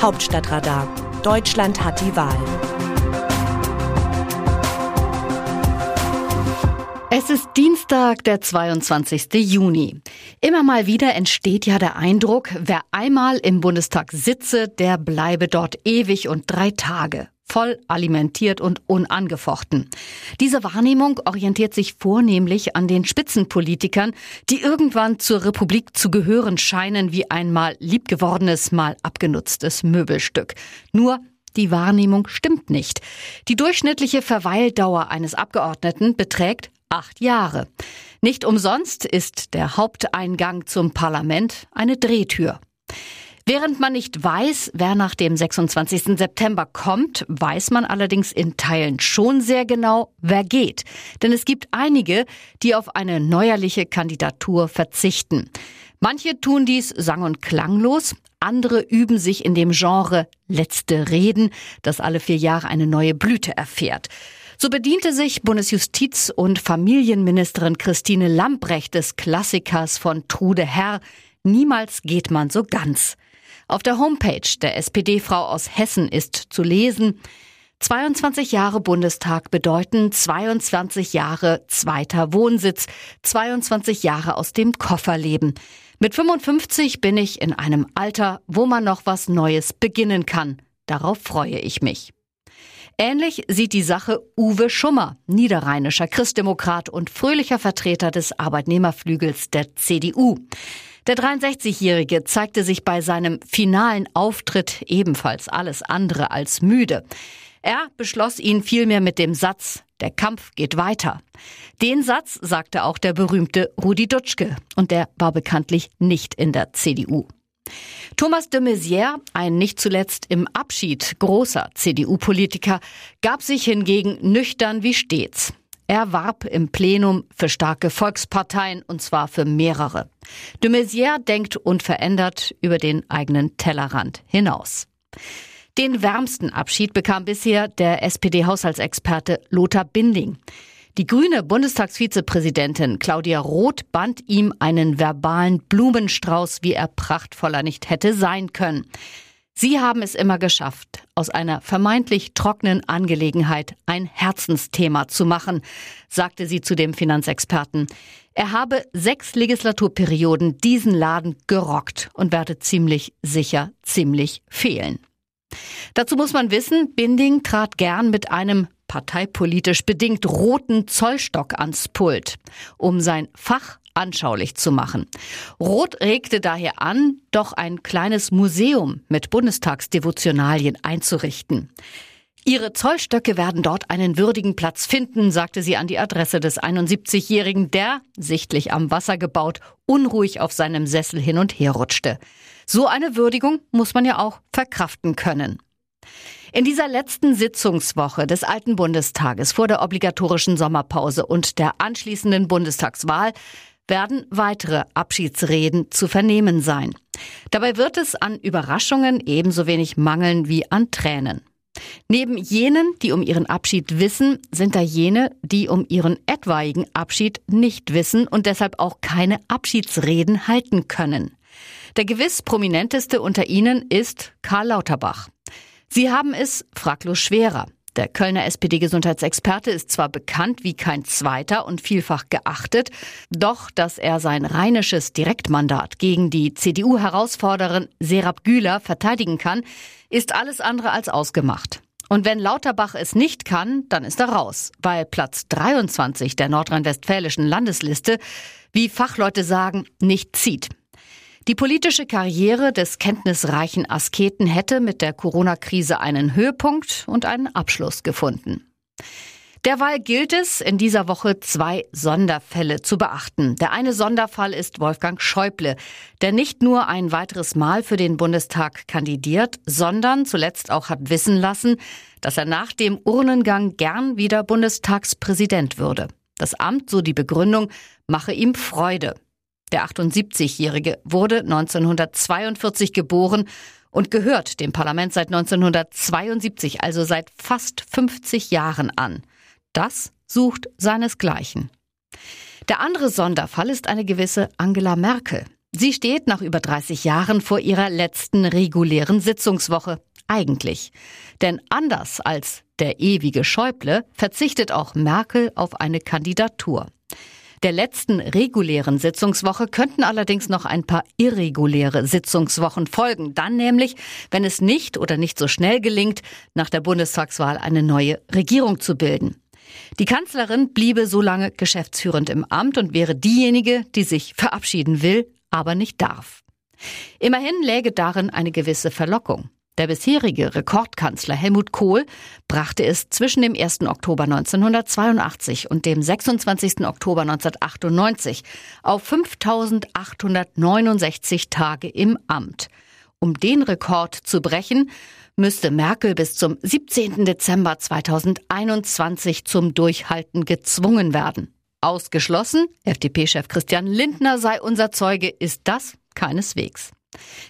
Hauptstadtradar. Deutschland hat die Wahl. Es ist Dienstag, der 22. Juni. Immer mal wieder entsteht ja der Eindruck, wer einmal im Bundestag sitze, der bleibe dort ewig und drei Tage voll alimentiert und unangefochten. Diese Wahrnehmung orientiert sich vornehmlich an den Spitzenpolitikern, die irgendwann zur Republik zu gehören scheinen wie ein mal liebgewordenes, mal abgenutztes Möbelstück. Nur die Wahrnehmung stimmt nicht. Die durchschnittliche Verweildauer eines Abgeordneten beträgt acht Jahre. Nicht umsonst ist der Haupteingang zum Parlament eine Drehtür. Während man nicht weiß, wer nach dem 26. September kommt, weiß man allerdings in Teilen schon sehr genau, wer geht. Denn es gibt einige, die auf eine neuerliche Kandidatur verzichten. Manche tun dies sang- und klanglos, andere üben sich in dem Genre letzte Reden, das alle vier Jahre eine neue Blüte erfährt. So bediente sich Bundesjustiz- und Familienministerin Christine Lambrecht des Klassikers von Trude Herr Niemals geht man so ganz. Auf der Homepage der SPD-Frau aus Hessen ist zu lesen, 22 Jahre Bundestag bedeuten 22 Jahre zweiter Wohnsitz, 22 Jahre aus dem Koffer leben. Mit 55 bin ich in einem Alter, wo man noch was Neues beginnen kann. Darauf freue ich mich. Ähnlich sieht die Sache Uwe Schummer, niederrheinischer Christdemokrat und fröhlicher Vertreter des Arbeitnehmerflügels der CDU. Der 63-Jährige zeigte sich bei seinem finalen Auftritt ebenfalls alles andere als müde. Er beschloss ihn vielmehr mit dem Satz, der Kampf geht weiter. Den Satz sagte auch der berühmte Rudi Dutschke und der war bekanntlich nicht in der CDU. Thomas de Maizière, ein nicht zuletzt im Abschied großer CDU-Politiker, gab sich hingegen nüchtern wie stets. Er warb im Plenum für starke Volksparteien und zwar für mehrere. De Maizière denkt unverändert über den eigenen Tellerrand hinaus. Den wärmsten Abschied bekam bisher der SPD-Haushaltsexperte Lothar Binding. Die grüne Bundestagsvizepräsidentin Claudia Roth band ihm einen verbalen Blumenstrauß, wie er prachtvoller nicht hätte sein können. Sie haben es immer geschafft, aus einer vermeintlich trockenen Angelegenheit ein Herzensthema zu machen, sagte sie zu dem Finanzexperten. Er habe sechs Legislaturperioden diesen Laden gerockt und werde ziemlich sicher ziemlich fehlen. Dazu muss man wissen, Binding trat gern mit einem parteipolitisch bedingt roten Zollstock ans Pult, um sein Fach anschaulich zu machen. Roth regte daher an, doch ein kleines Museum mit Bundestagsdevotionalien einzurichten. Ihre Zollstöcke werden dort einen würdigen Platz finden, sagte sie an die Adresse des 71-Jährigen, der, sichtlich am Wasser gebaut, unruhig auf seinem Sessel hin und her rutschte. So eine Würdigung muss man ja auch verkraften können. In dieser letzten Sitzungswoche des alten Bundestages vor der obligatorischen Sommerpause und der anschließenden Bundestagswahl werden weitere Abschiedsreden zu vernehmen sein. Dabei wird es an Überraschungen ebenso wenig mangeln wie an Tränen. Neben jenen, die um ihren Abschied wissen, sind da jene, die um ihren etwaigen Abschied nicht wissen und deshalb auch keine Abschiedsreden halten können. Der gewiss prominenteste unter ihnen ist Karl Lauterbach. Sie haben es fraglos schwerer. Der Kölner SPD-Gesundheitsexperte ist zwar bekannt wie kein zweiter und vielfach geachtet, doch dass er sein rheinisches Direktmandat gegen die CDU-Herausforderin Serap Güler verteidigen kann, ist alles andere als ausgemacht. Und wenn Lauterbach es nicht kann, dann ist er raus, weil Platz 23 der nordrhein-westfälischen Landesliste, wie Fachleute sagen, nicht zieht. Die politische Karriere des kenntnisreichen Asketen hätte mit der Corona-Krise einen Höhepunkt und einen Abschluss gefunden. Derweil gilt es, in dieser Woche zwei Sonderfälle zu beachten. Der eine Sonderfall ist Wolfgang Schäuble, der nicht nur ein weiteres Mal für den Bundestag kandidiert, sondern zuletzt auch hat wissen lassen, dass er nach dem Urnengang gern wieder Bundestagspräsident würde. Das Amt, so die Begründung, mache ihm Freude. Der 78-Jährige wurde 1942 geboren und gehört dem Parlament seit 1972, also seit fast 50 Jahren an. Das sucht seinesgleichen. Der andere Sonderfall ist eine gewisse Angela Merkel. Sie steht nach über 30 Jahren vor ihrer letzten regulären Sitzungswoche. Eigentlich. Denn anders als der ewige Schäuble verzichtet auch Merkel auf eine Kandidatur. Der letzten regulären Sitzungswoche könnten allerdings noch ein paar irreguläre Sitzungswochen folgen. Dann nämlich, wenn es nicht oder nicht so schnell gelingt, nach der Bundestagswahl eine neue Regierung zu bilden. Die Kanzlerin bliebe so lange geschäftsführend im Amt und wäre diejenige, die sich verabschieden will, aber nicht darf. Immerhin läge darin eine gewisse Verlockung. Der bisherige Rekordkanzler Helmut Kohl brachte es zwischen dem 1. Oktober 1982 und dem 26. Oktober 1998 auf 5869 Tage im Amt. Um den Rekord zu brechen, müsste Merkel bis zum 17. Dezember 2021 zum Durchhalten gezwungen werden. Ausgeschlossen, FDP-Chef Christian Lindner sei unser Zeuge, ist das keineswegs.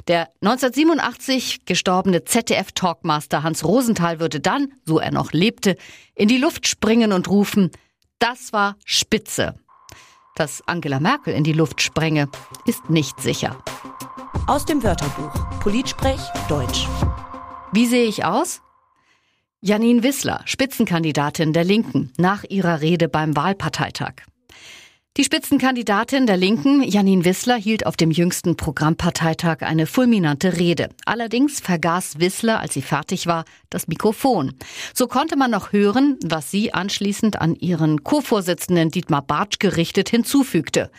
Der 1987 gestorbene ZDF-Talkmaster Hans Rosenthal würde dann, so er noch lebte, in die Luft springen und rufen, das war Spitze. Dass Angela Merkel in die Luft sprenge, ist nicht sicher. Aus dem Wörterbuch Politsprech Deutsch. Wie sehe ich aus? Janine Wissler, Spitzenkandidatin der Linken, nach ihrer Rede beim Wahlparteitag. Die Spitzenkandidatin der Linken, Janine Wissler, hielt auf dem jüngsten Programmparteitag eine fulminante Rede. Allerdings vergaß Wissler, als sie fertig war, das Mikrofon. So konnte man noch hören, was sie anschließend an ihren Co-Vorsitzenden Dietmar Bartsch gerichtet hinzufügte.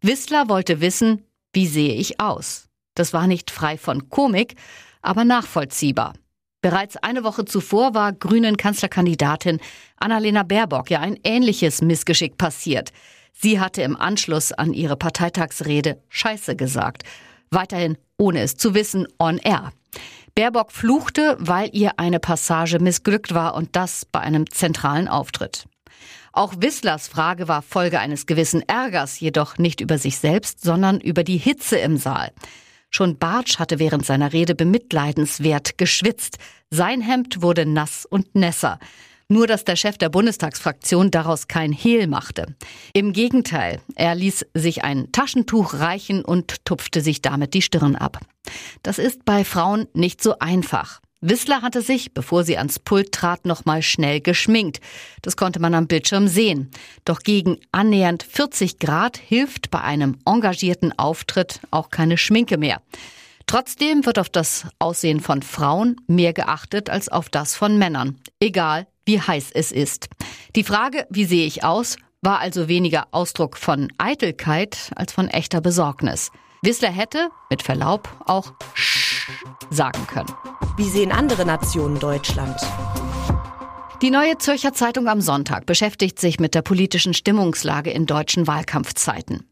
Wissler wollte wissen, wie sehe ich aus? Das war nicht frei von Komik, aber nachvollziehbar. Bereits eine Woche zuvor war grünen Kanzlerkandidatin Annalena Baerbock ja ein ähnliches Missgeschick passiert. Sie hatte im Anschluss an ihre Parteitagsrede Scheiße gesagt. Weiterhin, ohne es zu wissen, on air. Baerbock fluchte, weil ihr eine Passage missglückt war und das bei einem zentralen Auftritt. Auch Wisslers Frage war Folge eines gewissen Ärgers, jedoch nicht über sich selbst, sondern über die Hitze im Saal. Schon Bartsch hatte während seiner Rede bemitleidenswert geschwitzt. Sein Hemd wurde nass und nässer. Nur dass der Chef der Bundestagsfraktion daraus kein Hehl machte. Im Gegenteil, er ließ sich ein Taschentuch reichen und tupfte sich damit die Stirn ab. Das ist bei Frauen nicht so einfach. Wissler hatte sich, bevor sie ans Pult trat, nochmal schnell geschminkt. Das konnte man am Bildschirm sehen. Doch gegen annähernd 40 Grad hilft bei einem engagierten Auftritt auch keine Schminke mehr. Trotzdem wird auf das Aussehen von Frauen mehr geachtet als auf das von Männern. Egal, wie heiß es ist. Die Frage, wie sehe ich aus, war also weniger Ausdruck von Eitelkeit als von echter Besorgnis. Wissler hätte, mit Verlaub, auch Sch sagen können. Wie sehen andere Nationen Deutschland? Die neue Zürcher Zeitung am Sonntag beschäftigt sich mit der politischen Stimmungslage in deutschen Wahlkampfzeiten.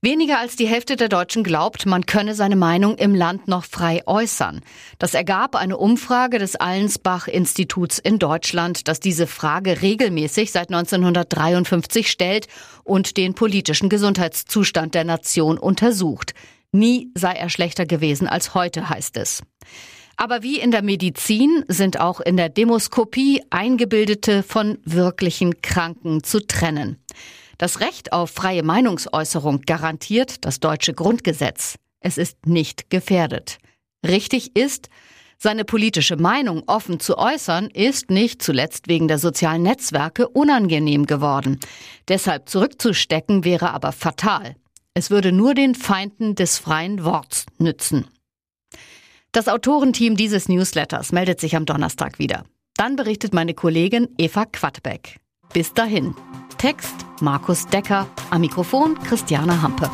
Weniger als die Hälfte der Deutschen glaubt, man könne seine Meinung im Land noch frei äußern. Das ergab eine Umfrage des Allensbach-Instituts in Deutschland, das diese Frage regelmäßig seit 1953 stellt und den politischen Gesundheitszustand der Nation untersucht. Nie sei er schlechter gewesen als heute, heißt es. Aber wie in der Medizin sind auch in der Demoskopie Eingebildete von wirklichen Kranken zu trennen. Das Recht auf freie Meinungsäußerung garantiert das deutsche Grundgesetz. Es ist nicht gefährdet. Richtig ist, seine politische Meinung offen zu äußern, ist nicht zuletzt wegen der sozialen Netzwerke unangenehm geworden. Deshalb zurückzustecken wäre aber fatal. Es würde nur den Feinden des freien Worts nützen. Das Autorenteam dieses Newsletters meldet sich am Donnerstag wieder. Dann berichtet meine Kollegin Eva Quadbeck. Bis dahin. Text Markus Decker, am Mikrofon Christiane Hampe.